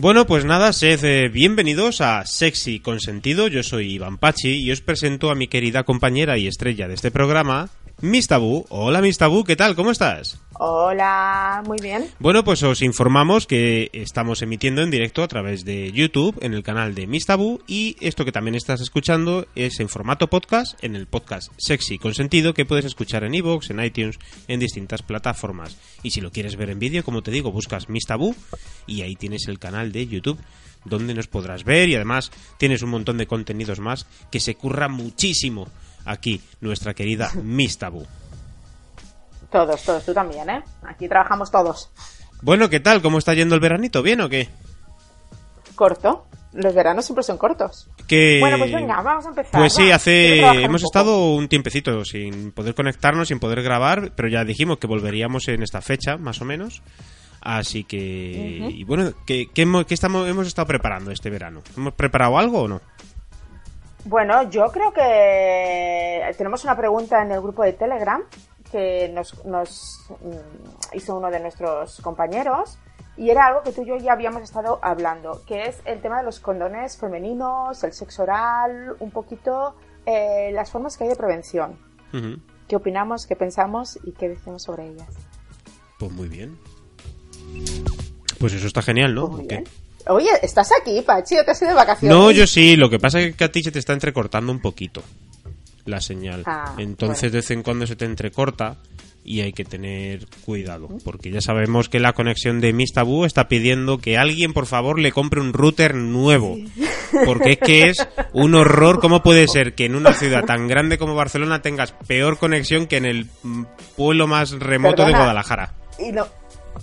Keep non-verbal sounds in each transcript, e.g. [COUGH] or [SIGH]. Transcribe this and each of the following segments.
Bueno, pues nada, sed eh, bienvenidos a Sexy Consentido. Yo soy Iván Pachi y os presento a mi querida compañera y estrella de este programa, Miss Tabú. Hola Miss Tabú, ¿qué tal? ¿Cómo estás? Hola, muy bien. Bueno, pues os informamos que estamos emitiendo en directo a través de YouTube en el canal de Miss Tabú y esto que también estás escuchando es en formato podcast en el podcast Sexy Consentido que puedes escuchar en iVoox, en iTunes, en distintas plataformas. Y si lo quieres ver en vídeo, como te digo, buscas Miss Tabú y ahí tienes el canal de YouTube donde nos podrás ver y además tienes un montón de contenidos más que se curra muchísimo aquí nuestra querida Miss Tabú. Todos, todos, tú también, ¿eh? Aquí trabajamos todos. Bueno, ¿qué tal? ¿Cómo está yendo el veranito? ¿Bien o qué? Corto. Los veranos siempre son cortos. Que... Bueno, pues venga, vamos a empezar. Pues sí, hace hemos un estado un tiempecito sin poder conectarnos, sin poder grabar, pero ya dijimos que volveríamos en esta fecha, más o menos. Así que, y bueno, ¿qué, qué hemos, qué estamos, hemos estado preparando este verano? ¿Hemos preparado algo o no? Bueno, yo creo que tenemos una pregunta en el grupo de Telegram que nos, nos mm, hizo uno de nuestros compañeros y era algo que tú y yo ya habíamos estado hablando, que es el tema de los condones femeninos, el sexo oral, un poquito eh, las formas que hay de prevención. ¿Qué opinamos, qué pensamos y qué decimos sobre ellas? Pues muy bien. Pues eso está genial, ¿no? Pues. Oye, ¿estás aquí, Pachi? ¿O te has ido de vacaciones? No, yo sí, lo que pasa es que a ti se te está entrecortando un poquito la señal. Ah, Entonces bueno. de vez en cuando se te entrecorta y hay que tener cuidado, porque ya sabemos que la conexión de Miss Tabú está pidiendo que alguien por favor le compre un router nuevo, porque es que es un horror cómo puede ser que en una ciudad tan [LAUGHS] grande como Barcelona tengas peor conexión que en el pueblo más remoto de. Guadalajara. Y lo,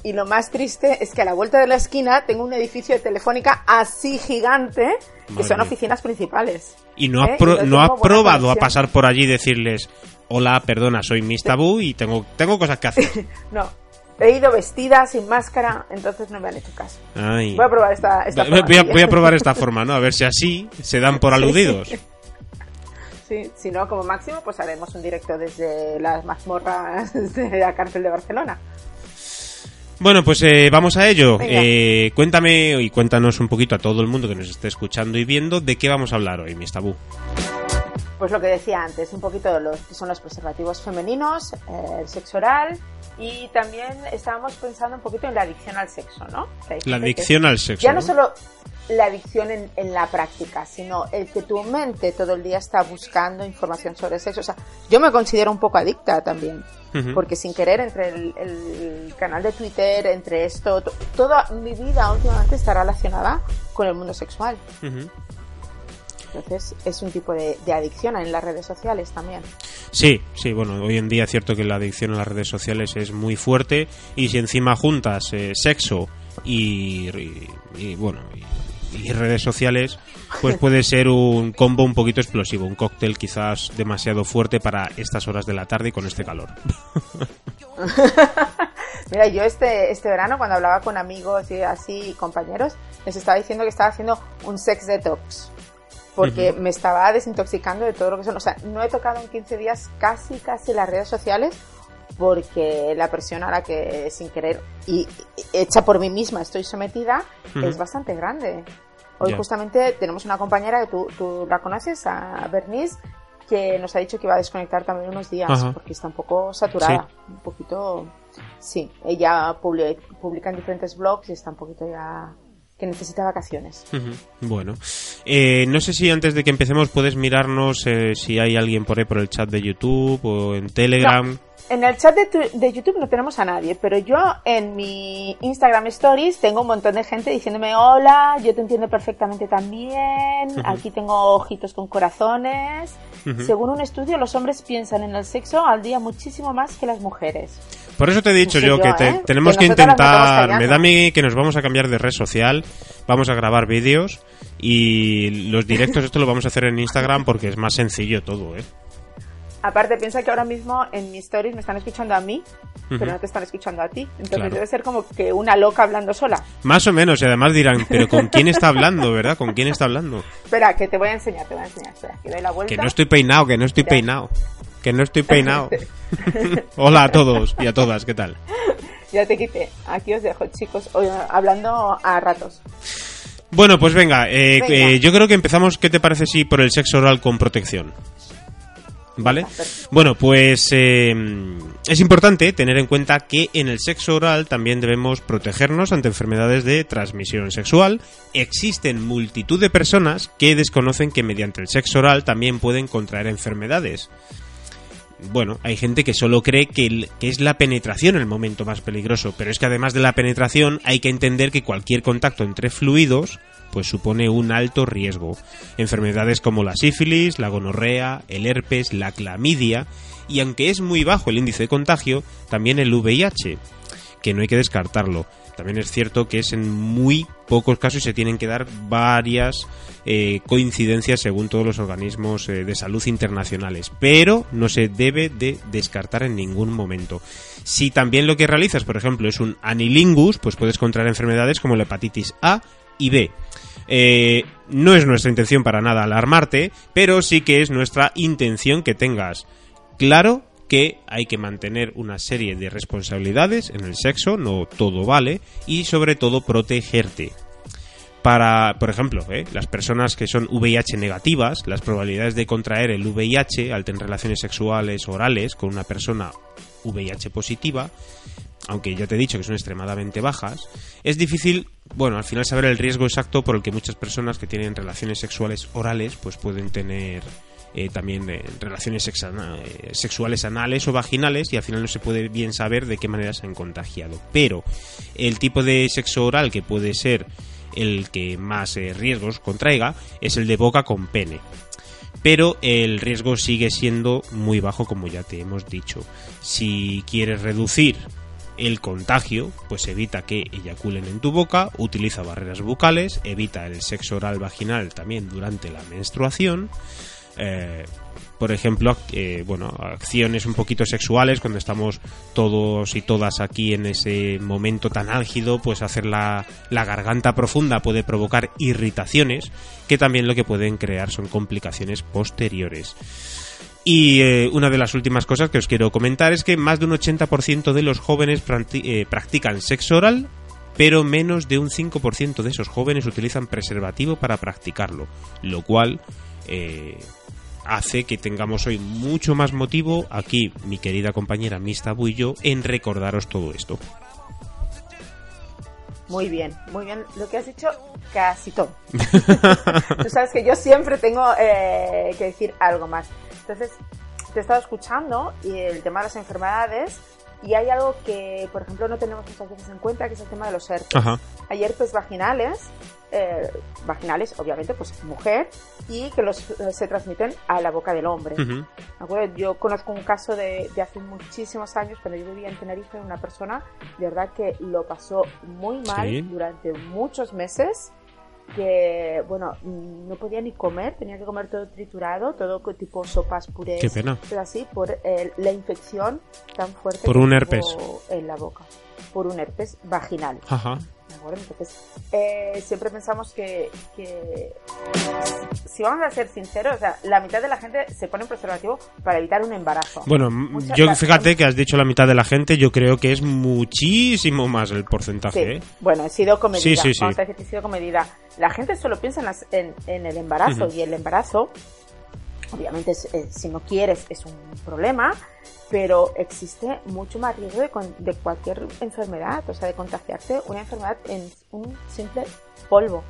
y lo más triste es que a la vuelta de la esquina tengo un edificio de telefónica así gigante que Madre son oficinas principales. Y no ¿Eh? ha, Y pro- no no ha tengo buena probado a pasar por allí y decirles, hola, perdona, soy Miss Tabú y tengo, tengo cosas que hacer. [LAUGHS] No, he ido vestida sin máscara, entonces no me han hecho caso. Ay. Voy a probar esta, esta Voy- voy, a, forma. voy a probar esta [LAUGHS] forma, ¿no? A ver si así se dan por aludidos. Sí, si no, como máximo, pues haremos un directo desde las mazmorras [LAUGHS] de la cárcel de Barcelona. Bueno, pues eh, vamos a ello. Eh, cuéntame y cuéntanos un poquito a todo el mundo que nos esté escuchando y viendo de qué vamos a hablar hoy, Miss Tabú. Pues lo que decía antes, un poquito de los que son los preservativos femeninos, eh, el sexo oral y también estábamos pensando un poquito en la adicción al sexo, ¿no? La adicción al sexo. Ya no ¿no? solo la adicción en, en la práctica, sino el que tu mente todo el día está buscando información sobre sexo. O sea, yo me considero un poco adicta también, Porque sin querer entre el, el canal de Twitter, entre esto, to- toda mi vida últimamente está relacionada con el mundo sexual. Entonces es un tipo de, de adicción en las redes sociales también. Sí, sí, bueno, hoy en día es cierto que la adicción a las redes sociales es muy fuerte y si encima juntas eh, sexo y, y- y, bueno y, y redes sociales, pues puede ser un combo un poquito explosivo, un cóctel quizás demasiado fuerte para estas horas de la tarde y con este calor. [LAUGHS] Mira, yo este, este verano cuando hablaba con amigos y así, compañeros, les estaba diciendo que estaba haciendo un sex detox. Porque me estaba desintoxicando de todo lo que son. O sea, no he tocado en 15 días casi, casi las redes sociales porque la presión a la que sin querer y hecha por mí misma estoy sometida es bastante grande. Hoy justamente tenemos una compañera que tú, tú la conoces, a Bernice, que nos ha dicho que iba a desconectar también unos días porque está un poco saturada, un poquito... Sí, ella publi- publica en diferentes blogs y está un poquito ya que necesita vacaciones. Bueno, eh, no sé si antes de que empecemos puedes mirarnos eh, si hay alguien por ahí por el chat de YouTube o en Telegram. En el chat de, tu- de YouTube no tenemos a nadie, pero yo en mi Instagram Stories tengo un montón de gente diciéndome hola, yo te entiendo perfectamente también, aquí tengo ojitos con corazones. Según un estudio, los hombres piensan en el sexo al día muchísimo más que las mujeres. Por eso te he dicho No yo yo, que te- ¿eh? tenemos Que que intentar, me da a mí que nos vamos a cambiar de red social, vamos a grabar vídeos y los directos esto lo vamos a hacer en Instagram porque es más sencillo todo, ¿eh? Aparte, piensa que ahora mismo en mis stories me están escuchando a mí, pero no te están escuchando a ti. Entonces Claro. debe ser como que una loca hablando sola. Más o menos, y además dirán, pero ¿con quién está hablando, verdad? ¿Con quién está hablando? Espera, que te voy a enseñar, te voy a enseñar. Espera, que doy la vuelta. Que no estoy peinado, que no estoy Mira. peinado. Que no estoy peinado. [LAUGHS] [LAUGHS] Hola a todos y a todas, ¿qué tal? ya te quité. Aquí os dejo, chicos, hablando a ratos. Bueno, pues venga, eh, eh, yo creo que empezamos, ¿qué te parece si por el sexo oral con protección? ¿Vale? Bueno, pues eh, es importante tener en cuenta que en el sexo oral también debemos protegernos ante enfermedades de transmisión sexual. Existen multitud de personas que desconocen que mediante el sexo oral también pueden contraer enfermedades. Bueno, hay gente que solo cree que, es la penetración el momento más peligroso, pero es que además de la penetración hay que entender que cualquier contacto entre fluidos pues supone un alto riesgo. Enfermedades como la sífilis, la gonorrea, el herpes, la clamidia y aunque es muy bajo el índice de contagio, también el VIH, que no hay que descartarlo. También es cierto que es en muy pocos casos se tienen que dar varias eh, coincidencias según todos los organismos eh, de salud internacionales, pero no se debe de descartar en ningún momento. Si también lo que realizas, por ejemplo, es un anilingus, pues puedes contraer enfermedades como la hepatitis A y B. Eh, no es nuestra intención para nada alarmarte, pero sí que es nuestra intención que tengas claro que hay que mantener una serie de responsabilidades en el sexo, no todo vale, y sobre todo protegerte. Para, por ejemplo, ¿eh? las personas que son VIH negativas, las probabilidades de contraer el VIH al tener relaciones sexuales orales con una persona VIH positiva aunque ya te he dicho que son extremadamente bajas, es difícil, bueno, al final saber el riesgo exacto por el que muchas personas que tienen relaciones sexuales orales, pues pueden tener eh, también eh, relaciones eh, sexuales anales o vaginales y al final no se puede bien saber de qué manera se han contagiado. Pero el tipo de sexo oral que puede ser el que más riesgos contraiga es el de boca con pene pero el riesgo sigue siendo muy bajo como ya te hemos dicho. Si quieres reducir el contagio, pues evita que eyaculen en tu boca, utiliza barreras bucales, evita el sexo oral vaginal también durante la menstruación. Eh, por ejemplo, eh, bueno, acciones un poquito sexuales cuando estamos todos y todas aquí en ese momento tan álgido, pues hacer la, la garganta profunda puede provocar irritaciones que también lo que pueden crear son complicaciones posteriores. Y eh, una de las últimas cosas que os quiero comentar es que más de un 80% de los jóvenes practican sexo oral, pero menos de un 5% de esos jóvenes utilizan preservativo para practicarlo, lo cual hace que tengamos hoy mucho más motivo aquí, mi querida compañera Mista y yo, en recordaros todo esto. Muy bien, muy bien. Lo que has dicho, casi todo. [LAUGHS] Tú sabes que yo siempre tengo que decir algo más. Entonces, te he estado escuchando y el tema de las enfermedades y hay algo que, por ejemplo, no tenemos muchas veces en cuenta, que es el tema de los herpes. Hay herpes vaginales, eh, vaginales, obviamente, pues mujer, y que los eh, se transmiten a la boca del hombre. Yo conozco un caso de, de, hace muchísimos años, cuando yo vivía en Tenerife, una persona, de verdad que lo pasó muy mal durante muchos meses que, bueno, no podía ni comer, tenía que comer todo triturado, todo tipo sopas, purés. Qué pena. Pero así, por eh, la infección tan fuerte por un herpes en la boca, por un herpes vaginal. Ajá. Entonces, eh, siempre pensamos que, si vamos a ser sinceros, o sea, la mitad de la gente se pone un preservativo para evitar un embarazo. Bueno, yo fíjate que has dicho la mitad de la gente, yo creo que es muchísimo más el porcentaje. ¿eh? Bueno, he sido comedida. Sí, sí, sí. he sido comedida. La gente solo piensa en, en, el embarazo y el embarazo, obviamente, eh, si no quieres, es un problema pero existe mucho más riesgo de, cualquier enfermedad, o sea, de contagiarte una enfermedad en un simple polvo.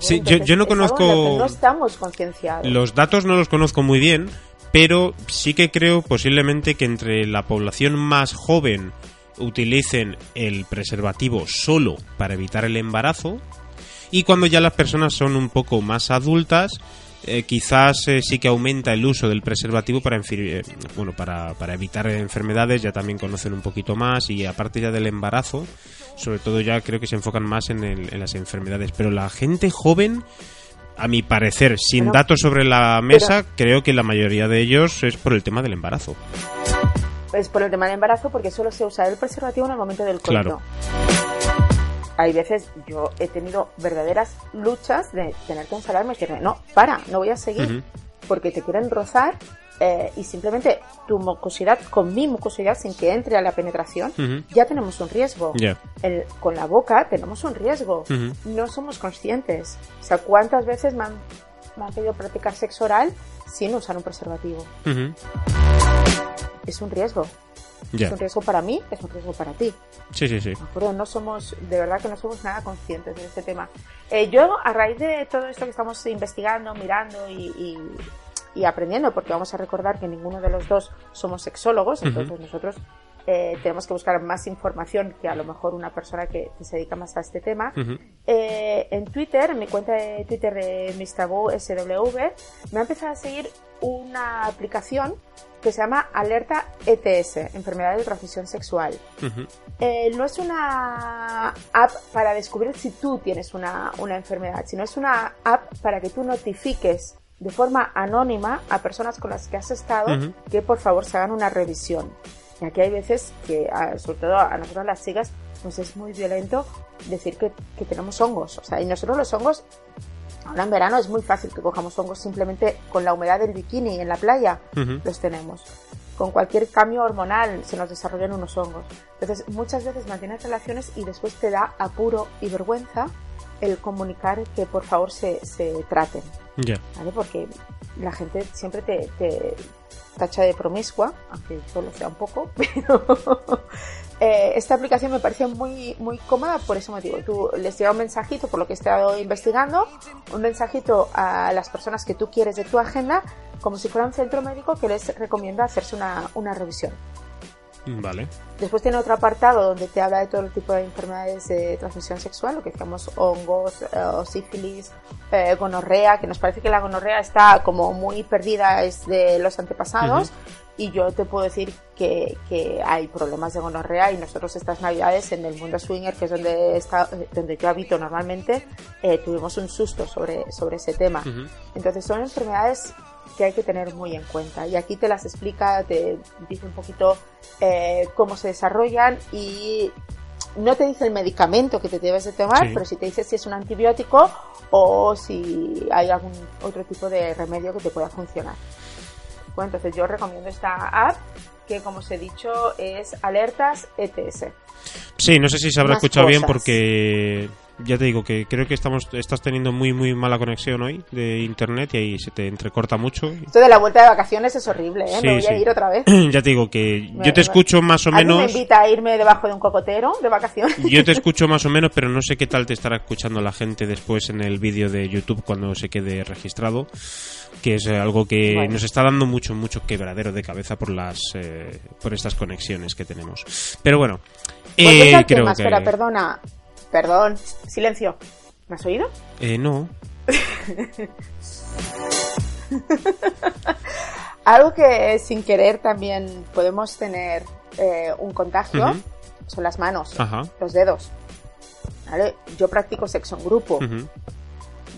Sí, yo, no conozco. No estamos concienciados. Los datos no los conozco muy bien, pero sí que creo posiblemente que entre la población más joven utilicen el preservativo solo para evitar el embarazo y cuando ya las personas son un poco más adultas eh, quizás eh, sí que aumenta el uso del preservativo para, eh, bueno, para, para, evitar enfermedades, ya también conocen un poquito más y aparte ya del embarazo, sobre todo ya creo que se enfocan más en, en las enfermedades. Pero la gente joven, a mi parecer, sin datos sobre la mesa, creo que la mayoría de ellos es por el tema del embarazo. Es por el tema del embarazo porque solo se usa el preservativo en el momento del coito. Claro hay veces yo he tenido verdaderas luchas de tener que ensalarme y decirme, no, para, no voy a seguir. porque te quieren rozar eh, y simplemente tu mucosidad con mi mucosidad sin que entre a la penetración, ya tenemos un riesgo. con la boca tenemos un riesgo. No somos conscientes. O sea, ¿cuántas veces me han, me han pedido practicar sexo oral sin usar un preservativo? Es un riesgo. Es un riesgo para mí, es un riesgo para ti. Sí, sí, sí. No somos, de verdad que no somos nada conscientes de este tema. Eh, yo, a raíz de todo esto que estamos investigando, mirando y, aprendiendo, porque vamos a recordar que ninguno de los dos somos sexólogos, entonces nosotros eh, tenemos que buscar más información que a lo mejor una persona que, se dedica más a este tema. Eh, en Twitter, en mi cuenta de Twitter de Mistabu SW, me ha empezado a seguir una aplicación que se llama Alerta ETS, Enfermedad de Transmisión Sexual. Eh, no es una app para descubrir si tú tienes una, enfermedad, sino es una app para que tú notifiques de forma anónima a personas con las que has estado que por favor se hagan una revisión. Y aquí hay veces que, sobre todo a nosotros las chicas, nos es muy violento decir que, que tenemos hongos. O sea, y nosotros los hongos Ahora en verano es muy fácil que cojamos hongos simplemente con la humedad del bikini en la playa, los tenemos. Con cualquier cambio hormonal se nos desarrollan unos hongos. Entonces muchas veces mantienes relaciones y después te da apuro y vergüenza el comunicar que por favor se, se traten. ¿Vale? Porque la gente siempre te, te tacha de promiscua, aunque solo sea un poco, [LAUGHS] pero eh, esta aplicación me parece muy, muy cómoda por ese motivo. Tú les llega un mensajito, por lo que he estado investigando, un mensajito a las personas que tú quieres de tu agenda, como si fuera un centro médico que les recomienda hacerse una, una revisión. Vale. Después tiene otro apartado donde te habla de todo el tipo de enfermedades de transmisión sexual, lo que decíamos hongos, eh, sífilis, eh, gonorrea, que nos parece que la gonorrea está como muy perdida es de los antepasados. Y yo te puedo decir que, que, hay problemas de gonorrea y nosotros estas navidades en el mundo swinger, que es donde, está, donde yo habito normalmente, eh, tuvimos un susto sobre, sobre ese tema. Entonces son enfermedades que hay que tener muy en cuenta. Y aquí te las explica, te dice un poquito eh, cómo se desarrollan y no te dice el medicamento que te debes de tomar, pero sí te dice si es un antibiótico o si hay algún otro tipo de remedio que te pueda funcionar. Entonces yo recomiendo esta app que como os he dicho es Alertas ETS. Sí, no sé si se habrá escuchado bien porque ya te digo que creo que estamos estás teniendo muy muy mala conexión hoy de internet y ahí se te entrecorta mucho. Esto de la vuelta de vacaciones es horrible, ¿eh? me voy a ir otra vez. [CLEARS THROAT] ya te digo que yo te escucho más o menos. me invita a irme debajo de un cocotero de vacaciones. yo te [LAUGHS] escucho más o menos, pero no sé qué tal te estará escuchando la gente después en el vídeo de YouTube cuando se quede registrado, que es algo que nos está dando mucho mucho quebradero de cabeza por las eh, por estas conexiones que tenemos. Pero bueno, eh, creo que... Espera, perdona. Perdón, silencio. ¿Me has oído? Eh, no. [LAUGHS] Algo que sin querer también podemos tener eh, un contagio son las manos, los dedos. ¿Vale? Yo practico sexo en grupo.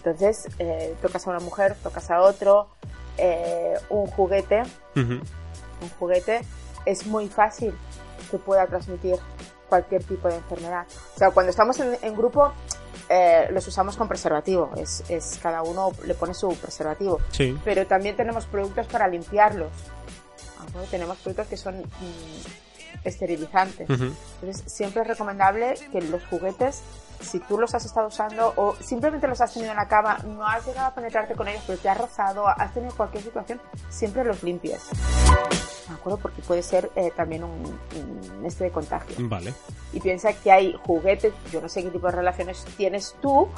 Entonces, eh, tocas a una mujer, tocas a otro, eh, un juguete. Un juguete es muy fácil que pueda transmitir cualquier tipo de enfermedad. O sea, cuando estamos en, grupo, eh, los usamos con preservativo. Es, es, cada uno le pone su preservativo. Sí. Pero también tenemos productos para limpiarlos. Tenemos productos que son mm, esterilizantes. Entonces, siempre es recomendable que los juguetes, si tú los has estado usando o simplemente los has tenido en la cama, no has llegado a penetrarte con ellos, pero te has rozado, has tenido cualquier situación, siempre los limpies. ¿De acuerdo? Porque puede ser eh, también un, este de contagio. Vale. Y piensa que hay juguetes, yo no sé qué tipo de relaciones tienes tú,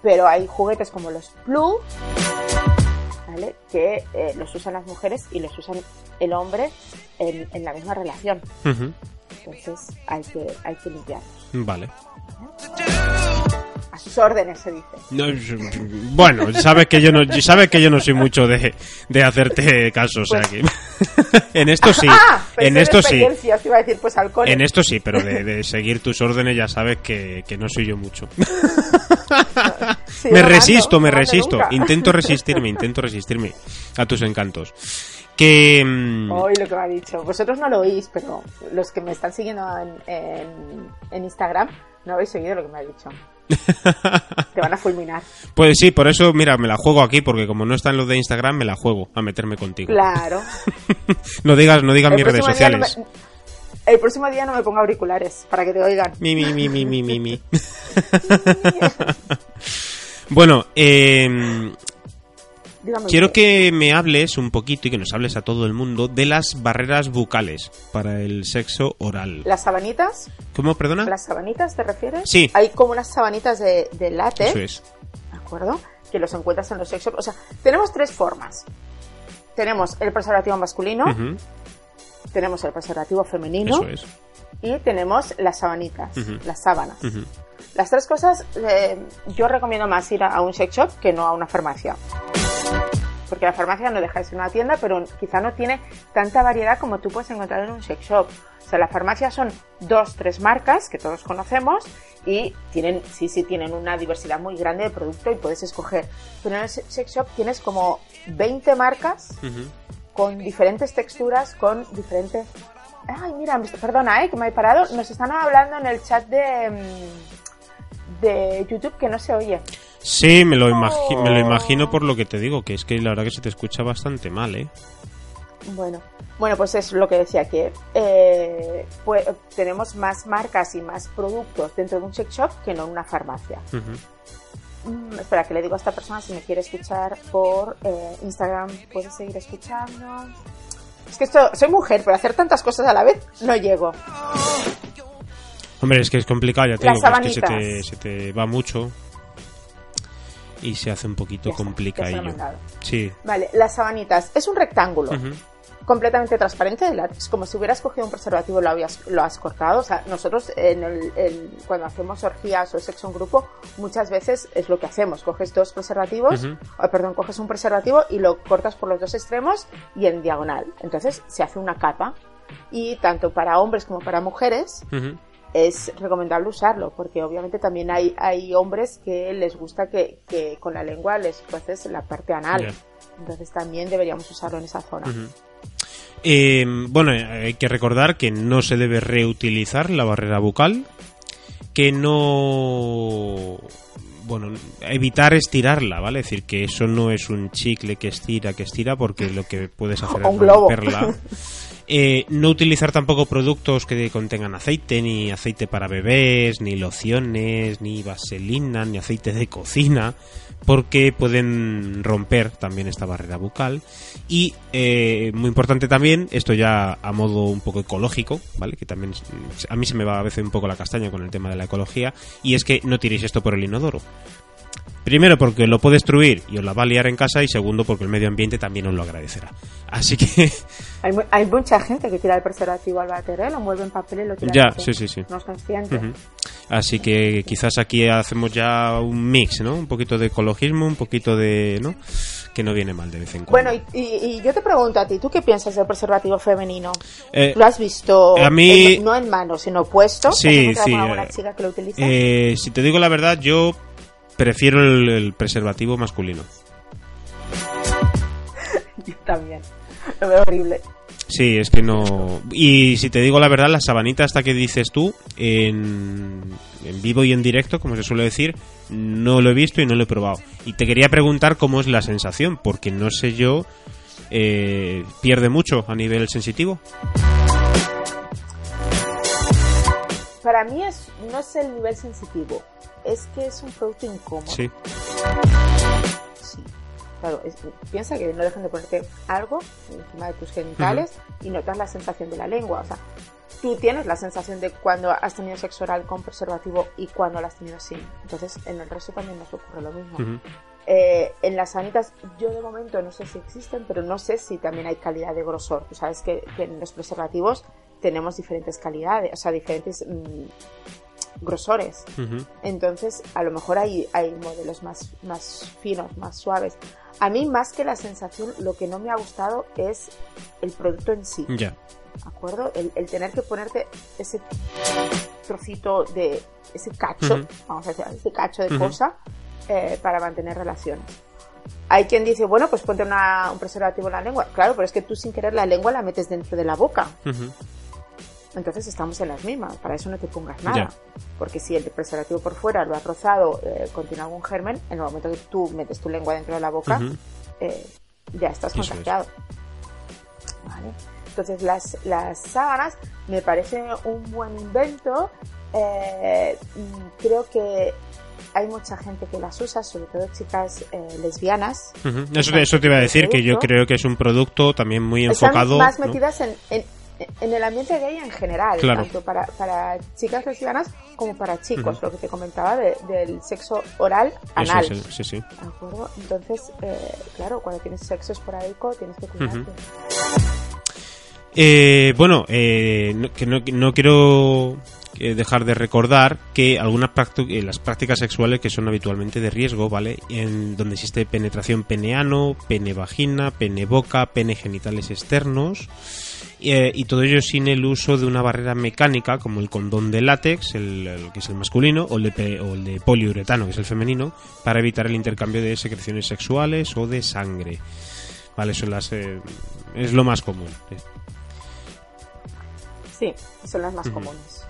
pero hay juguetes como los Blue, ¿vale? Que eh, los usan las mujeres y los usan el hombre en, la misma relación. Entonces hay que, hay que limpiarlos. Vale a sus órdenes se dice. bueno, sabes que yo no, sabes que yo no soy mucho de, de hacerte caso, o sea que [LAUGHS] en esto sí, ah, en esto sí. Pues, en esto sí, pero de, seguir tus órdenes ya sabes que, que no soy yo mucho. [LAUGHS] me resisto, me resisto, intento [LAUGHS] resistirme, intento resistirme a tus encantos. Que. Mm, Hoy lo que me ha dicho. Vosotros no lo oís, pero los que me están siguiendo en, en, en Instagram no habéis seguido lo que me ha dicho. [LAUGHS] Te van a fulminar. Pues sí, por eso, mira, me la juego aquí, porque como no está en los de Instagram, me la juego a meterme contigo. Claro. [LAUGHS] no digas, no digas mis redes no sociales. me- el próximo día no me pongo auriculares para que te oigan. Mi, mi, mi, mi, mi, mi, mi. [LAUGHS] bueno, eh, Dígame quiero usted. que me hables un poquito y que nos hables a todo el mundo de las barreras bucales para el sexo oral. ¿Las sabanitas? ¿Cómo, perdona? ¿Las sabanitas te refieres? Sí. Hay como unas sabanitas de, de látex. Eso es. ¿De acuerdo? Que los encuentras en los sex shops. O sea, tenemos tres formas. Tenemos el preservativo masculino, tenemos el preservativo femenino Eso es. y tenemos las sabanitas, las sábanas. Las tres cosas, eh, yo recomiendo más ir a, a un sex shop que no a una farmacia. Porque la farmacia no deja de ser una tienda, pero quizá no tiene tanta variedad como tú puedes encontrar en un sex shop. O sea, la farmacia son dos, tres marcas que todos conocemos y tienen, sí, sí, tienen una diversidad muy grande de producto y puedes escoger. Pero en el se- sex shop tienes como 20 marcas con diferentes texturas, con diferentes... Ay, mira, perdona, eh, que me he parado. Nos están hablando en el chat de, mm, de YouTube que no se oye. Sí, me lo, imagi- me lo Oh. imagino por lo que te digo, que es que la verdad que se te escucha bastante mal, ¿eh? Bueno, bueno, pues es lo que decía que eh, pues, tenemos más marcas y más productos dentro de un sex shop que no en una farmacia. Mm, espera, que le digo a esta persona si me quiere escuchar por eh, Instagram, puedes seguir escuchando. Es que esto, soy mujer, pero hacer tantas cosas a la vez no llego. Hombre, es que es complicado, ya te Las digo, que es que se te, sabanitas. se te va mucho y se hace un poquito Ya complicadillo. mandado. Sí. Vale, las sabanitas. Es un rectángulo completamente transparente de látex, como si hubieras cogido un preservativo y lo, habías, lo has cortado. O sea, nosotros en el, cuando hacemos orgías o sexo en grupo, muchas veces es lo que hacemos. Coges dos preservativos, o, perdón, coges un preservativo y lo cortas por los dos extremos y en diagonal. Entonces se hace una capa. Y tanto para hombres como para mujeres. Es recomendable usarlo, porque obviamente también hay, hay hombres que les gusta que, que con la lengua les roces la parte anal. Entonces también deberíamos usarlo en esa zona. Eh, bueno, hay que recordar que no se debe reutilizar la barrera bucal, que no... Bueno, evitar estirarla, ¿vale? Es decir, que eso no es un chicle que estira, que estira, porque lo que puedes hacer [LAUGHS] es romperla. [LAUGHS] Eh, no utilizar tampoco productos que contengan aceite, ni aceite para bebés, ni lociones, ni vaselina, ni aceite de cocina, porque pueden romper también esta barrera bucal. Y eh, muy importante también, esto ya a modo un poco ecológico, ¿vale? Que también a mí se me va a veces un poco la castaña con el tema de la ecología, y es que no tiréis esto por el inodoro. Primero porque lo puede destruir y os la va a liar en casa y segundo porque el medio ambiente también os lo agradecerá. Así que [LAUGHS] Hay, mu- hay mucha gente que tira el preservativo al ¿eh? lo envuelve en papel y lo tira Ya, sí, sí, sí. No es consciente. Así que quizás aquí hacemos ya un mix, ¿no? Un poquito de ecologismo, un poquito de, ¿no? Que no viene mal de vez en cuando. Bueno, y, y- y yo te pregunto a ti, ¿tú qué piensas del preservativo femenino? Eh, ¿Lo has visto a mí- en- no en mano, sino puesto? ¿Te has Sí, sí, alguna eh, chica que lo utiliza? eh, si te digo la verdad, yo prefiero el, el preservativo masculino. [LAUGHS] Yo también. Lo veo horrible. Sí, es que no. Y si te digo la verdad, la sabanita hasta que dices tú, en, en vivo y en directo, como se suele decir, no lo he visto y no lo he probado. Y te quería preguntar cómo es la sensación, porque no sé yo, eh, pierde mucho a nivel sensitivo. Para mí es, no es el nivel sensitivo, es que es un producto incómodo. Sí. Sí. Claro, es- piensa que no dejan de ponerte algo encima de tus genitales y notas la sensación de la lengua. O sea, tú tienes la sensación de cuando has tenido sexo oral con preservativo y cuando lo has tenido sin. Entonces, en el resto también nos ocurre lo mismo. Ujú. Eh, en las sanitas, yo de momento no sé si existen, pero no sé si también hay calidad de grosor. Tú sabes que, que en los preservativos tenemos diferentes calidades, o sea, diferentes mm, grosores. Ujú. Entonces, a lo mejor hay, hay modelos más, más finos, más suaves. A mí, más que la sensación, lo que no me ha gustado es el producto en sí. Ya. ¿De acuerdo? El, el tener que ponerte ese trocito de. ese cacho, Ujú. vamos a decir, ese cacho de Ujú. cosa eh, para mantener relaciones. Hay quien dice, bueno, pues ponte una- un preservativo en la lengua. Claro, pero es que tú sin querer la lengua la metes dentro de la boca. Ujú. Entonces estamos en las mismas. Para eso no te pongas nada. Porque si el preservativo por fuera lo ha rozado, eh, contiene algún germen, en el momento que tú metes tu lengua dentro de la boca, eh, ya estás contagiado. Entonces las, las sábanas me parece un buen invento. Eh, creo que hay mucha gente que las usa, sobre todo chicas eh, lesbianas. eso, eso, te iba a decir, que yo creo que es un producto también muy enfocado. Están más metidas en, en, el ambiente gay en general, tanto para, para, chicas lesbianas como para chicos, lo que te comentaba del sexo oral anal. sí, sí. ¿De acuerdo? Entonces, eh, claro, cuando tienes sexo esporádico tienes que cuidarte. Eh, bueno, eh, que no, no quiero eh, dejar de recordar que algunas las prácticas sexuales que son habitualmente de riesgo, ¿vale? En donde existe penetración peneano, pene vagina, pene boca, pene genitales externos. Eh, y todo ello sin el uso de una barrera mecánica como el condón de látex, el, que es el masculino, o el, de, o el de poliuretano, que es el femenino, para evitar el intercambio de secreciones sexuales o de sangre. Vale, son las, es lo más común. Sí, son las más comunes.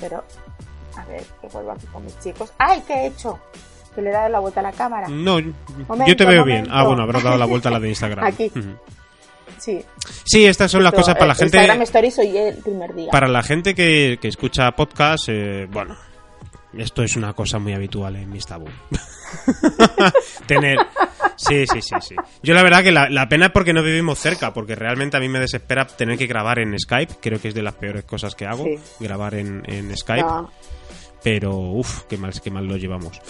Pero, a ver, que vuelvo aquí con mis chicos. ¡Ay, qué he hecho! Que le he dado la vuelta a la cámara. No, yo te veo bien. Ah, bueno, habrás dado la vuelta a la de [LAUGHS] Instagram. aquí. Sí. Sí, estas son las cosas para la gente. Instagram Stories hoy el primer día. Para la gente que, que escucha podcast, eh, bueno, esto es una cosa muy habitual en mis tabú. [LAUGHS] Tener. Sí, sí, sí, sí. Yo la verdad que la, pena es porque no vivimos cerca, porque realmente a mí me desespera tener que grabar en Skype. Creo que es de las peores cosas que hago, grabar en, Skype. Pero, uff, qué mal, qué mal lo llevamos.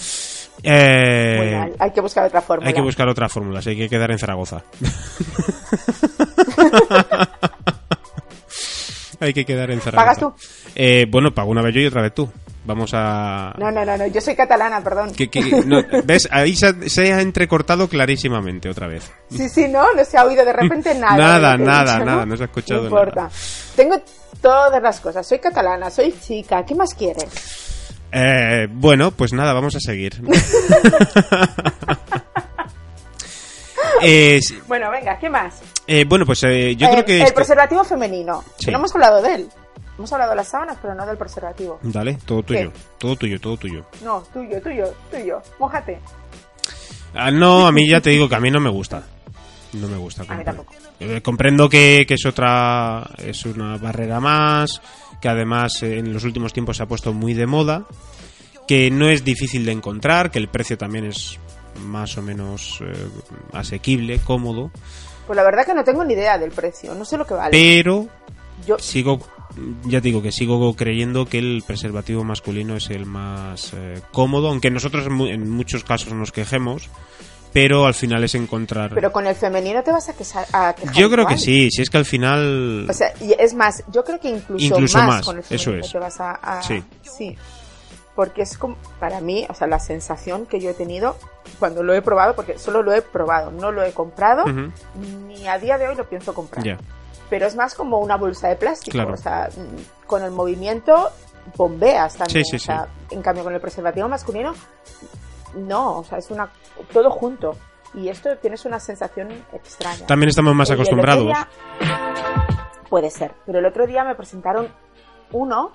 Eh, hay que buscar otra fórmula. Hay que buscar otra fórmula, hay que quedar en Zaragoza. [LAUGHS] hay que quedar en Zaragoza. ¿Pagas tú? Eh, bueno, pago una vez yo y otra vez tú. Vamos a... No, no, no, yo soy catalana, perdón. ¿Ves? Ahí se, ha entrecortado clarísimamente otra vez. Sí, sí, no, no se ha oído de repente [LAUGHS] nada. nada, nada, nada, ¿no? se ha escuchado no importa. Tengo todas las cosas, soy catalana, soy chica, ¿qué más quieres? Eh, bueno, pues nada, vamos a seguir. [LAUGHS] Eh, bueno, venga, ¿qué más? Eh, bueno, pues eh, yo creo que... El preservativo femenino, no hemos hablado de él. Hemos hablado de las sábanas, pero no del preservativo. Dale, todo tuyo. Todo tuyo, todo tuyo. No, tuyo, tuyo, tuyo. Mójate. Ah, no, a mí ya te digo que a mí no me gusta. No me gusta. A mí tampoco. Eh, comprendo que, es otra. Es una barrera más. Que además eh, en los últimos tiempos se ha puesto muy de moda. Que no es difícil de encontrar. Que el precio también es más o menos eh, asequible, cómodo. Pues la verdad que no tengo ni idea del precio. No sé lo que vale. Pero. Yo sigo ya te digo que sigo creyendo que el preservativo masculino es el más eh, cómodo, aunque nosotros en, muchos casos nos quejemos, pero al final es encontrar. Pero con el femenino te vas a, quejar. Yo creo que sí, si es que al final. O sea, es más, yo creo que incluso, más, con el femenino eso es. te vas a. sí. sí. Porque es como, para mí, o sea, la sensación que yo he tenido cuando lo he probado, porque solo lo he probado, no lo he comprado, ni a día de hoy lo pienso comprar. Ya pero es más como una bolsa de plástico. O sea, con el movimiento bombeas también. Sí, sí, En cambio, con el preservativo masculino, no, o sea, es una todo junto. Y esto tienes una sensación extraña. También estamos más acostumbrados. puede ser, pero el otro día me presentaron uno.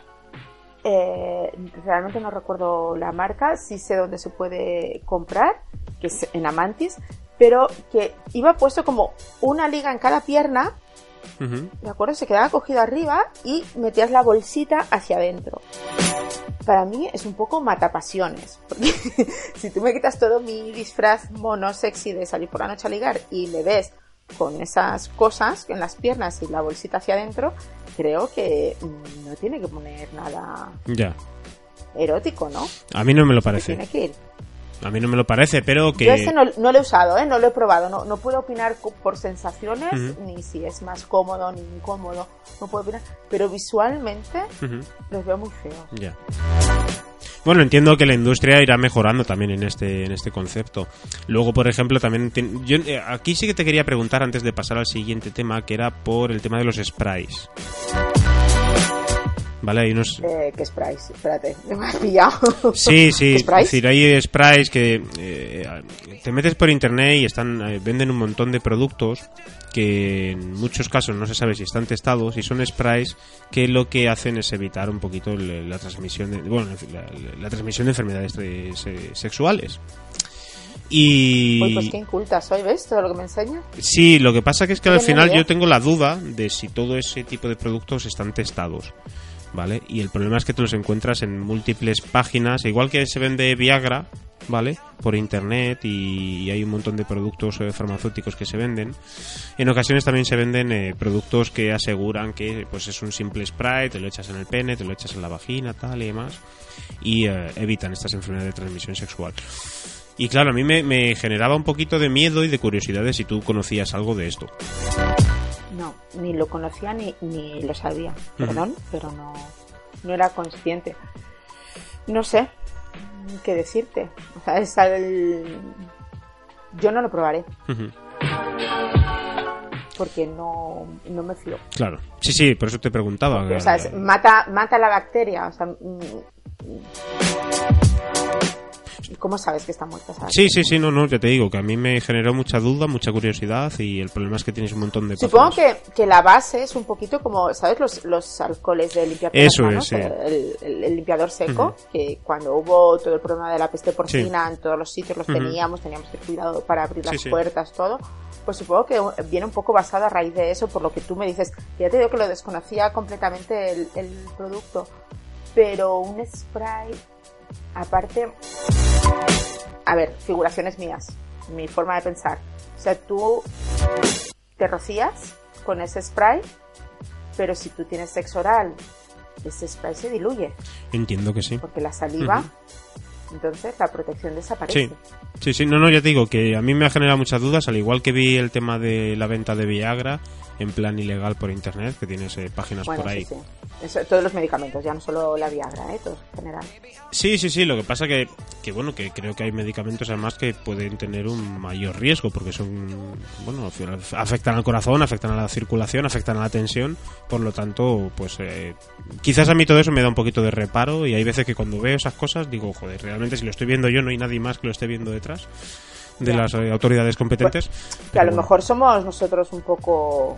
Eh, realmente no recuerdo la marca, sí sé dónde se puede comprar, que es en Amantis, pero que iba puesto como una liga en cada pierna ¿De acuerdo? Se quedaba cogido arriba y metías la bolsita hacia adentro. Para mí es un poco matapasiones. Porque [LAUGHS] si tú me quitas todo mi disfraz mono sexy de salir por la noche a ligar y me ves con esas cosas en las piernas y la bolsita hacia adentro, creo que no tiene que poner nada ya. erótico, ¿no? A mí no me lo parece. Tiene que ir. A mí no me lo parece, pero que... Yo este no, lo he usado, ¿eh? no lo he probado, no, no puedo opinar por sensaciones, ni si es más cómodo ni incómodo, no puedo opinar, pero visualmente los veo muy feos. Ya. Bueno, entiendo que la industria irá mejorando también en este en este concepto. Luego, por ejemplo, también yo eh, aquí sí que te quería preguntar antes de pasar al siguiente tema, que era por el tema de los sprays. ¿Vale? Hay unos... Eh, ¿Qué sprays? Espérate, [LAUGHS] me has pillado. Sí, [LAUGHS] sí, es decir, hay sprays que... Eh, te metes por internet y están eh, venden un montón de productos que en muchos casos no se sabe si están testados y son sprays que lo que hacen es evitar un poquito el- la transmisión de, bueno, la, la transmisión de enfermedades eh, se- sexuales. Y Uy, pues qué inculta soy, ¿ves? Todo lo que me enseñas. Sí, lo que pasa que es que al final yo tengo la duda de si todo ese tipo de productos están testados, ¿vale? Y el problema es que te los encuentras en múltiples páginas, igual que se vende Viagra, ¿vale? Por internet y, y hay un montón de productos eh, farmacéuticos que se venden. En ocasiones también se venden eh, productos que aseguran que pues es un simple spray, te lo echas en el pene, te lo echas en la vagina, tal y demás, y eh, evitan estas enfermedades de transmisión sexual. Y claro, a mí me, me generaba un poquito de miedo y de curiosidad de si tú conocías algo de esto. No, ni lo conocía ni, ni lo sabía. Perdón, pero no, no era consciente. No sé qué decirte. O sea, es al... Yo no lo probaré porque no, no me fío. Claro. Sí, sí, por eso te preguntaba. O sea, es- mata, mata la bacteria. O sea, mm, ¿y ¿Cómo sabes que está muerta? esa Sí, sí, sí, no, no, ya te digo que a mí me generó mucha duda, mucha curiosidad y el problema es que tienes un montón de Supongo que, que la base es un poquito como, ¿sabes? Los, los alcoholes de limpiar Eso manos, es, sí. el, el- el limpiador seco, que cuando hubo todo el problema de la peste porcina en todos los sitios los Ujú. teníamos, teníamos que cuidado para abrir Sí, las sí. puertas, todo. Pues supongo que viene un poco basado a raíz de eso, por lo que tú me dices. Ya te digo que lo desconocía completamente el, el producto, pero un spray, aparte, a ver, figuraciones mías, mi forma de pensar. O sea, tú te rocías con ese spray, pero si tú tienes sexo oral, ese spray se diluye, Entiendo que sí. porque la saliva, entonces la protección desaparece. Sí. Sí, sí, no, no, ya te digo que a mí me ha generado muchas dudas, al igual que vi el tema de la venta de Viagra en plan ilegal por internet, que tienes eh, páginas Bueno, por ahí. sí, sí. Eso, todos los medicamentos, ya no solo la Viagra, ¿eh? Todos en general. Sí, sí, sí, lo que pasa que, que bueno, que creo que hay medicamentos además que pueden tener un mayor riesgo porque son, bueno, afectan al corazón, afectan a la circulación, afectan a la tensión, por lo tanto, pues eh, quizás a mí todo eso me da un poquito de reparo y hay veces que cuando veo esas cosas digo, joder, realmente si lo estoy viendo yo no hay nadie más que lo esté viendo detrás de las eh, autoridades competentes. Que a lo bueno, mejor somos nosotros un poco...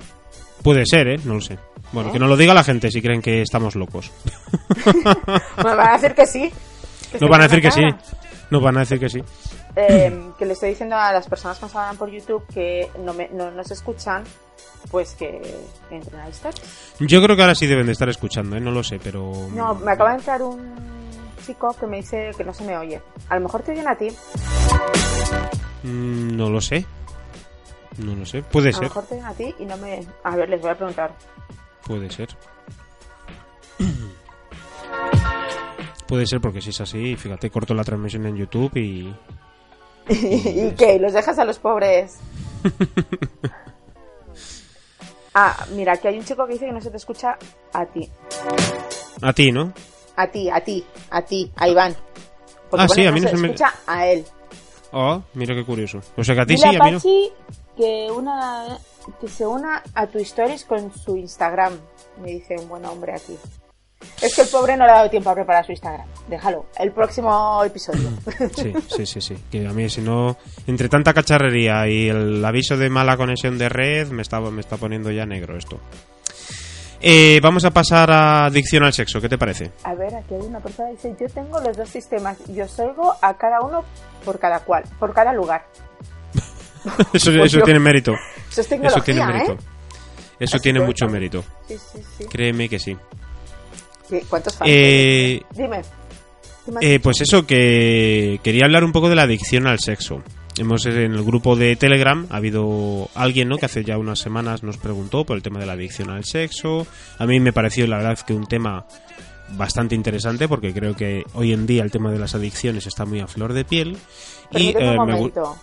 Puede ser, ¿eh? No lo sé. Bueno, ¿Eh? que no lo diga la gente si creen que estamos locos. [LAUGHS] Me van a decir que sí. que Nos se van a decir que sí. Nos van a decir que sí. Eh, que le estoy diciendo a las personas que nos hablan por YouTube que no, me, no nos escuchan, pues que entren a Instagram. Yo creo que ahora sí deben de estar escuchando, ¿eh? No lo sé, pero... No, me acaba de entrar un chico que me dice que no se me oye. A lo mejor te oyen a ti, Mm, No lo sé. No lo sé. Puede a ser. mejor te oyen a ti y no me... A ver, les voy a preguntar. Puede ser. [CLEARS THROAT] Puede ser porque si es así, fíjate, corto la transmisión en YouTube y... [LAUGHS] ¿Y qué? ¿Los dejas a los pobres? [LAUGHS] Ah, mira, aquí hay un chico que dice que no se te escucha a ti. A ti, ¿no? A ti, a ti, a ti, a Iván. Porque Ah, sí, a mí no se se me- escucha a él. Oh, mira qué curioso. O sea que a ti Dile sí, a mí no. Pachi que, una, que se una a tu stories con su Instagram, me dice un buen hombre aquí. Es que el pobre no le ha dado tiempo a preparar su Instagram. Déjalo. El próximo episodio. [LAUGHS] Sí, sí, sí, sí. Que a mí, si no, entre tanta cacharrería y el aviso de mala conexión de red, me está, me está poniendo ya negro esto. Eh, vamos a pasar a adicción al sexo, ¿qué te parece? A ver, aquí hay una persona que dice, yo tengo los dos sistemas y os oigo a cada uno por cada cual, por cada lugar. [LAUGHS] Eso, Pues eso yo- tiene mérito. Eso es Eso tiene mérito. ¿eh? Eso Así tiene mucho mérito. Sí, sí, sí. Créeme que sí. ¿Cuántos fans? Eh, Dime. Eh, pues eso, que quería hablar un poco de la adicción al sexo. Hemos en el grupo de Telegram ha habido alguien, ¿no? Que hace ya unas semanas nos preguntó por el tema de la adicción al sexo. A mí me pareció, la verdad, que un tema bastante interesante porque creo que hoy en día el tema de las adicciones está muy a flor de piel. Y eh, un me gu- momento.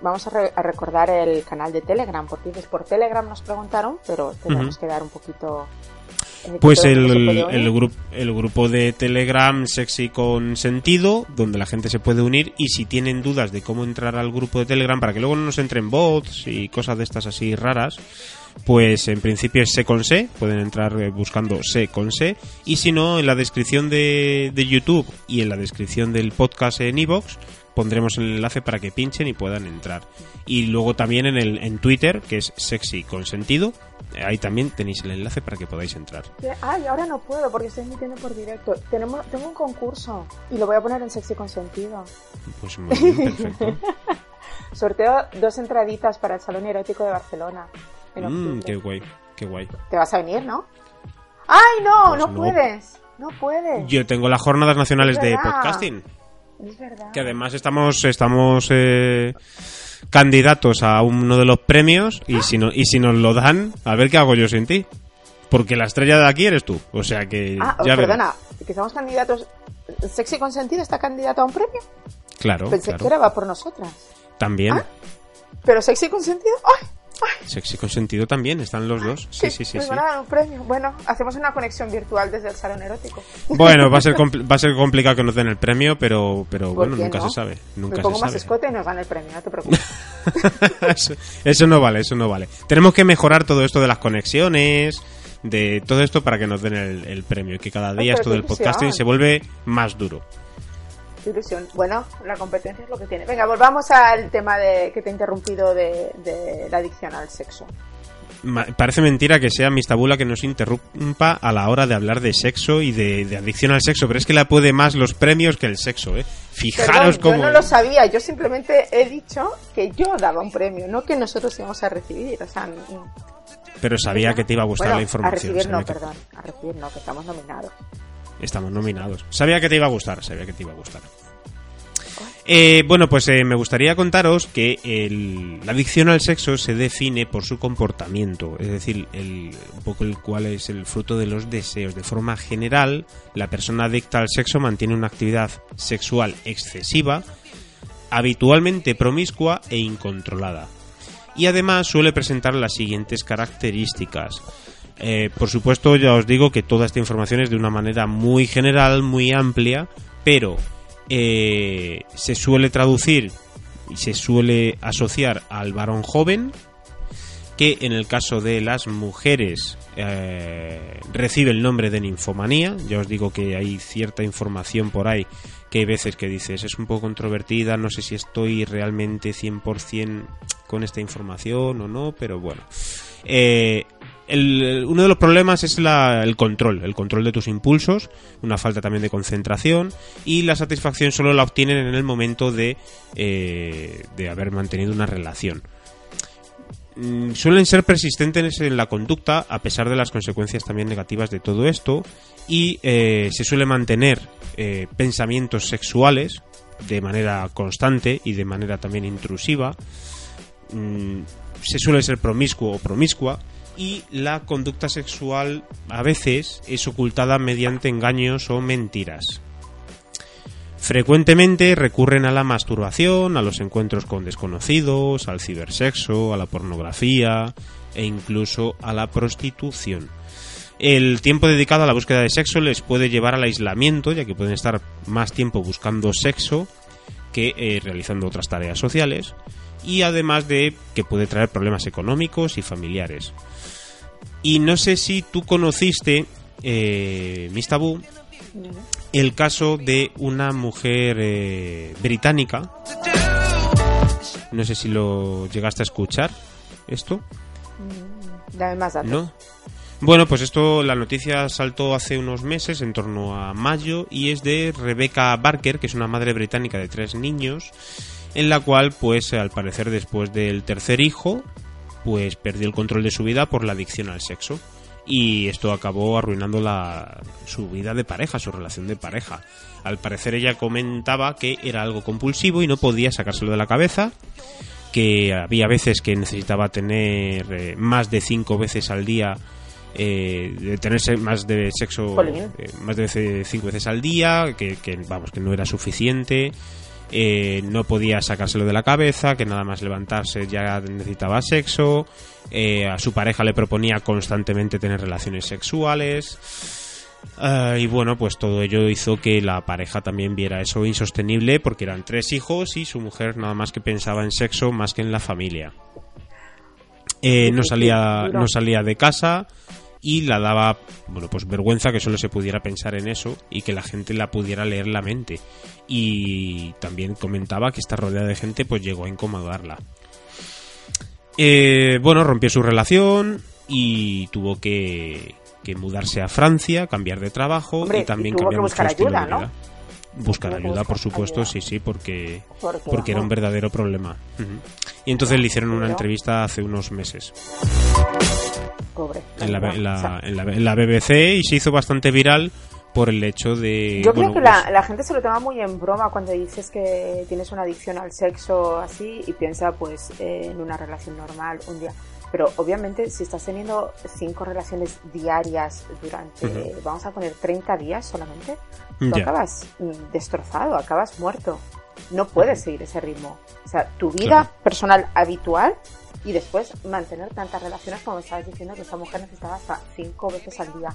Vamos a, re- a recordar el canal de Telegram, porque dices, por Telegram nos preguntaron, pero tenemos que dar un poquito... Pues el, el, grupo el grupo de Telegram Sexy con Sentido, donde la gente se puede unir y si tienen dudas de cómo entrar al grupo de Telegram para que luego no nos entren bots y cosas de estas así raras, pues en principio es C con C, pueden entrar eh, buscando C con C y si no, en la descripción de, de YouTube y en la descripción del podcast en iVoox, pondremos el enlace para que pinchen y puedan entrar. Y luego también en, el, en Twitter, que es sexy consentido, ahí también tenéis el enlace para que podáis entrar. Ay, ahora no puedo porque estoy emitiendo por directo. Tenemos, tengo un concurso y lo voy a poner en sexy consentido. Pues muy bien, perfecto. [LAUGHS] Sorteo dos entraditas para el Salón Erótico de Barcelona. Mmm, qué guay, qué guay. Te vas a venir, ¿no? ¡Ay, no! Pues no, puedes. No puedes. Yo tengo las jornadas nacionales de podcasting. Es verdad. Que además estamos, estamos eh, candidatos a uno de los premios y si, no, y si nos lo dan, a ver qué hago yo sin ti. Porque la estrella de aquí eres tú. O sea que. Ah, ya perdona, que estamos candidatos. ¿Sexy Consentido está candidato a un premio? Claro. Pensé que era va por nosotras. También. ¿Ah? ¿Pero Sexy Consentido? ¡Ay! [LAUGHS] Sexy consentido también, están los dos. Sí, sí, sí. sí. un premio. Bueno, hacemos una conexión virtual desde el salón erótico. [LAUGHS] Bueno, va a ser, va a ser complicado que nos den el premio, pero, pero bueno, nunca se sabe. Nunca Me pongo se más sabe. escote y nos dan el premio, no te preocupes. [LAUGHS] eso, eso no vale, eso no vale. Tenemos que mejorar todo esto de las conexiones, de todo esto para que nos den el, el premio y que cada día esto del podcasting se vuelve más duro. Ilusión. Bueno, la competencia es lo que tiene. Venga, volvamos al tema de que te he interrumpido de, de la adicción al sexo. Ma- Parece mentira que sea Miss Tabula que nos interrumpa a la hora de hablar de sexo y de, de adicción al sexo, pero es que la puede más los premios que el sexo, ¿eh? Fijaros Perdón, cómo... Yo no lo sabía, yo simplemente he dicho que yo daba un premio, no que nosotros íbamos a recibir. O sea, no- Pero sabía que te iba a gustar bueno, la información. A recibir no, que- perdón. A recibir no, que estamos nominados. Estamos nominados. Sabía que te iba a gustar, sabía que te iba a gustar. Eh, bueno, pues eh, me gustaría contaros que el- la adicción al sexo se define por su comportamiento, es decir, el, un poco el cual es el fruto de los deseos. De forma general, la persona adicta al sexo mantiene una actividad sexual excesiva, habitualmente promiscua e incontrolada. Y además suele presentar las siguientes características. Eh, por supuesto, ya os digo que toda esta información es de una manera muy general, muy amplia, pero eh, se suele traducir y se suele asociar al varón joven, que en el caso de las mujeres eh, recibe el nombre de ninfomanía. Ya os digo que hay cierta información por ahí que hay veces que dices es un poco controvertida, no sé si estoy realmente 100% con esta información o no, pero bueno. El- uno de los problemas es la- el control, el control de tus impulsos, una falta también de concentración y la satisfacción solo la obtienen en el momento de, eh, de haber mantenido una relación. Mm, Suelen ser persistentes en la conducta a pesar de las consecuencias también negativas de todo esto y eh, se suele mantener eh, pensamientos sexuales de manera constante y de manera también intrusiva. Mm, se suele ser promiscuo o promiscua y la conducta sexual a veces es ocultada mediante engaños o mentiras. Frecuentemente recurren a la masturbación, a los encuentros con desconocidos, al cibersexo, a la pornografía e incluso a la prostitución. El tiempo dedicado a la búsqueda de sexo les puede llevar al aislamiento, ya que pueden estar más tiempo buscando sexo que eh, realizando otras tareas sociales, y además de que puede traer problemas económicos y familiares. Y no sé si tú conociste, eh, Miss Tabú, el caso de una mujer eh, británica. No sé si lo llegaste a escuchar esto. Dame más datos. ¿No? Bueno, pues esto, la noticia saltó hace unos meses, en torno a mayo, y es de Rebecca Barker, que es una madre británica de tres niños, en la cual, pues, al parecer, después del tercer hijo, pues perdió el control de su vida por la adicción al sexo. Y esto acabó arruinando la, su vida de pareja, su relación de pareja. Al parecer ella comentaba que era algo compulsivo y no podía sacárselo de la cabeza, que había veces que necesitaba tener eh, más de cinco veces al día eh, de tenerse más de sexo eh, más de cinco veces al día que, que, vamos que no era suficiente eh, no podía sacárselo de la cabeza que nada más levantarse ya necesitaba sexo eh, a su pareja le proponía constantemente tener relaciones sexuales Ah, y bueno, pues todo ello hizo que la pareja también viera eso insostenible porque eran tres hijos y su mujer nada más que pensaba en sexo más que en la familia. Eh, no salía no salía de casa y la daba, bueno, pues vergüenza que solo se pudiera pensar en eso y que la gente la pudiera leer la mente. Y también comentaba que esta rodeada de gente pues llegó a incomodarla. Eh, bueno, rompió su relación y tuvo que, que mudarse a Francia, cambiar de trabajo y también cambiar buscar ayuda, ¿no? Buscar ayuda, por supuesto, sí, sí, porque, porque, era un verdadero problema. Y entonces le hicieron una entrevista hace unos meses. Pobre. En la, en, la, BBC y se hizo bastante viral por el hecho de... Yo creo que la, pues la, gente se lo toma muy en broma cuando dices que tienes una adicción al sexo así y piensa pues en una relación normal un día. Pero obviamente si estás teniendo cinco relaciones diarias durante, vamos a poner 30 días solamente, tú acabas destrozado, acabas muerto. No puedes seguir ese ritmo. O sea, tu vida personal habitual y después mantener tantas relaciones como estabas diciendo que esta mujer necesitaba hasta cinco veces al día.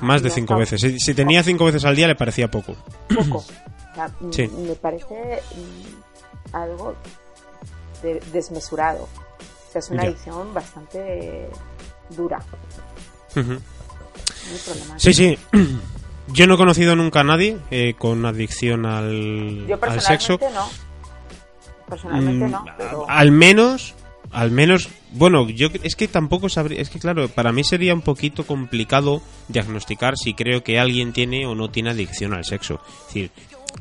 Más de cinco veces. Si, tenía cinco veces al día le parecía poco. Poco. [CLEARS THROAT] O sea, me parece mm, algo desmesurado es una adicción bastante dura. Sí, sí. [CLEARS THROAT] Yo no he conocido nunca a nadie eh, con adicción al, Yo al sexo. No. Personalmente no. Mm, al menos, al menos, bueno, yo es que tampoco sabría, es que claro, para mí sería un poquito complicado diagnosticar si creo que alguien tiene o no tiene adicción al sexo. Es decir,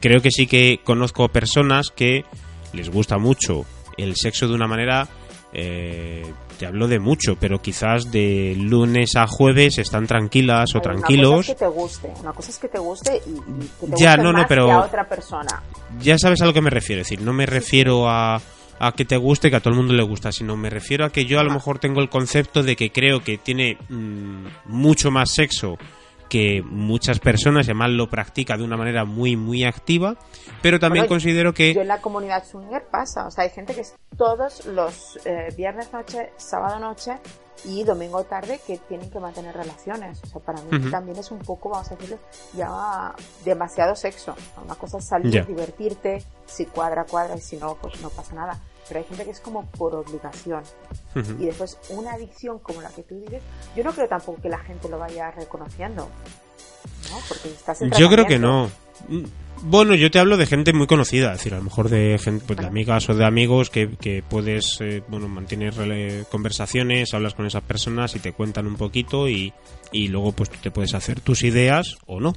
creo que sí que conozco personas que les gusta mucho el sexo de una manera eh, te hablo de mucho, pero quizás de lunes a jueves están tranquilas o tranquilos. Una cosa es que te guste, una cosa es que te guste y, que te ya, no, no, pero a otra persona. Ya sabes a lo que me refiero, es decir, no me refiero a, a que te guste, que a todo el mundo le gusta, sino me refiero a que yo a lo mejor tengo el concepto de que creo que tiene mm, mucho más sexo que muchas personas además lo practica de una manera muy muy activa pero también considero que yo en la comunidad swinger pasa o sea hay gente que es todos los eh, viernes noche sábado noche y domingo tarde que tienen que mantener relaciones. O sea para mí también es un poco vamos a decirlo ya demasiado sexo. Una cosa es salir divertirte si cuadra cuadra y si no pues no pasa nada pero hay gente que es como por obligación. Y después una adicción como la que tú dices, yo no creo tampoco que la gente lo vaya reconociendo. ¿no? Porque estás Yo creo que no. Bueno, yo te hablo de gente muy conocida, es decir, a lo mejor de gente, pues, de amigas o de amigos que, que puedes, eh, bueno, mantener conversaciones, hablas con esas personas y te cuentan un poquito y, y luego pues tú te puedes hacer tus ideas o no.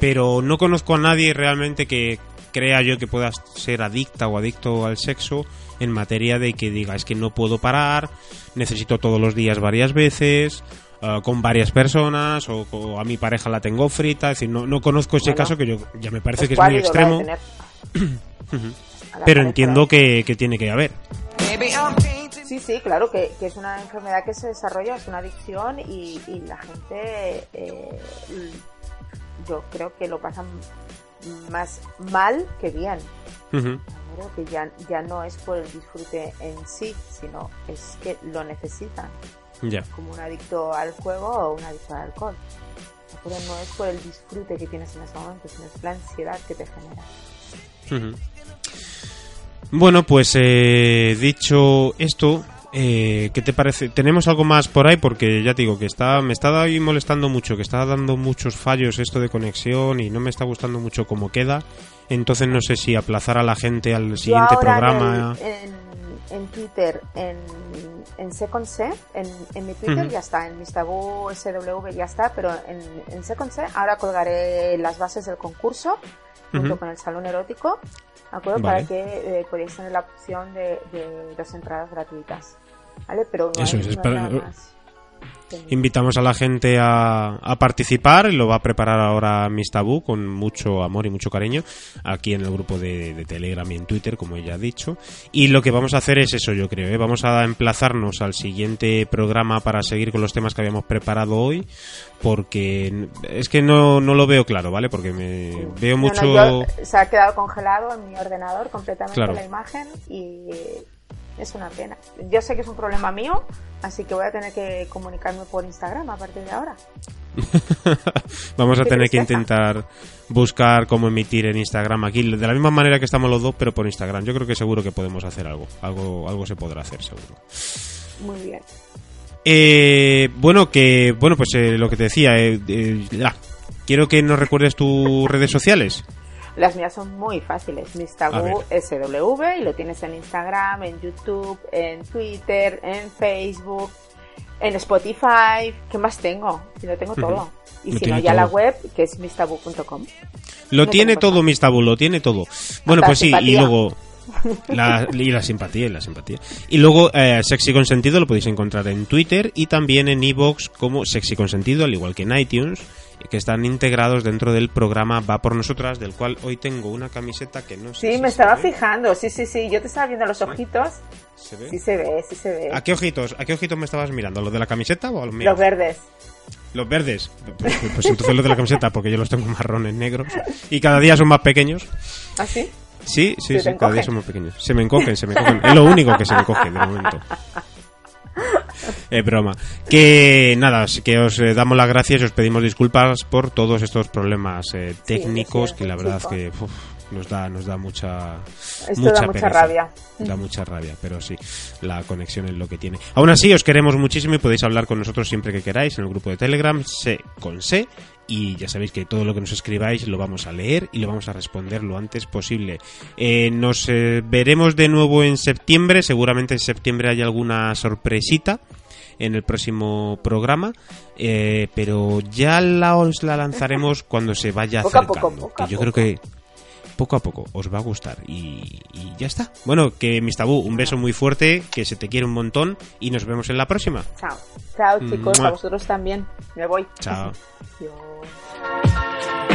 Pero no conozco a nadie realmente que crea yo que puedas ser adicta o adicto al sexo en materia de que diga es que no puedo parar, necesito todos los días varias veces, eh, con varias personas, o, a mi pareja la tengo frita, es decir, no, no conozco ese caso que yo ya me parece que es muy extremo. [CLEARS THROAT] Pero entiendo que, tiene que haber. Sí, sí, claro, que, es una enfermedad que se desarrolla, es una adicción y, la gente, eh, yo creo que lo pasan más mal que bien que ya, ya no es por el disfrute en sí, sino es que lo necesitan. Como un adicto al juego o un adicto al alcohol. Pero no es por el disfrute que tienes en ese momento, sino es la ansiedad que te genera. Bueno, pues eh, dicho esto, eh, ¿qué te parece? ¿Tenemos algo más por ahí? Porque ya te digo que está, me está ahí molestando mucho, que está dando muchos fallos esto de conexión y no me está gustando mucho cómo queda. Entonces no sé si aplazar a la gente al siguiente programa. En, Twitter, en, en Second C, en, mi Twitter ya está, en Mistabu SW ya está, pero en, en Second C ahora colgaré las bases del concurso junto con el salón erótico, acuerdo? Para que eh, podáis tener la opción de, de dos entradas gratuitas, ¿vale? Pero no Eso es, para... Invitamos a la gente a, participar, lo va a preparar ahora Miss Tabú con mucho amor y mucho cariño aquí en el grupo de, Telegram y en Twitter, como ella ha dicho. Y lo que vamos a hacer es eso, yo creo, ¿eh? vamos a emplazarnos al siguiente programa para seguir con los temas que habíamos preparado hoy, porque es que no, no lo veo claro, ¿vale? Porque me veo mucho... se ha quedado congelado en mi ordenador completamente la imagen y es una pena. Yo sé que es un problema mío, así que voy a tener que comunicarme por Instagram a partir de ahora. [LAUGHS] Vamos a tener que intentar buscar cómo emitir en Instagram aquí, de la misma manera que estamos los dos, pero por Instagram. Yo creo que seguro que podemos hacer algo. Algo, algo se podrá hacer, seguro. Muy bien. Eh, bueno, que bueno, pues eh, lo que te decía, eh, eh, quiero que nos recuerdes tus redes sociales. Las mías son muy fáciles. Mis A tabú SW y lo tienes en Instagram, en YouTube, en Twitter, en Facebook, en Spotify. ¿Qué más tengo? Si lo tengo todo. Y Lo si no, ya la web, que es mistabu.com. Lo No tiene todo, Mistabu, lo tiene todo. Bueno, Hasta pues sí, y luego. [LAUGHS] La, y la simpatía, y la simpatía. Y luego, eh, Sexy Consentido lo podéis encontrar en Twitter y también en Evox como Sexy Consentido, al igual que en iTunes, que están integrados dentro del programa Va por Nosotras, del cual hoy tengo una camiseta que no sé. Sí, si me estaba ve. fijando. Sí, sí, sí. Yo te estaba viendo los ojitos. ¿Se ve? Sí se ve, sí se ve. ¿A qué ojitos? ¿A qué ojitos me estabas mirando? ¿A los de la camiseta o a los míos? Los verdes. Los verdes. Pues, pues entonces los de la camiseta, porque yo los tengo marrones negros. Y cada día son más pequeños. ¿Ah, sí? Sí, sí, ¿Se sí, cada día son más pequeños. Se me encogen, se me encogen. Es lo único que se me encoge de momento. [LAUGHS] Es [LAUGHS] broma. Que nada, que os eh, damos las gracias y os pedimos disculpas por todos estos problemas eh, técnicos es que la verdad chicos. que uf, nos da nos da mucha Esto da mucha pereza. rabia. Da mucha rabia, pero sí, la conexión es lo que tiene. Aún así, os queremos muchísimo y podéis hablar con nosotros siempre que queráis en el grupo de Telegram, C con C. Y ya sabéis que todo lo que nos escribáis lo vamos a leer y lo vamos a responder lo antes posible. Eh, nos eh, veremos de nuevo en septiembre. Seguramente en septiembre hay alguna sorpresita en el próximo programa. eh, pero ya la os la lanzaremos cuando se vaya Poco a poco, poco a yo poco. creo que poco a poco os va a gustar y, y ya está. Bueno, que mis tabú, un beso muy fuerte, que se te quiere un montón y nos vemos en la próxima. Chao. Chao, chicos. Mua. A vosotros también. Me voy. Chao. [LAUGHS]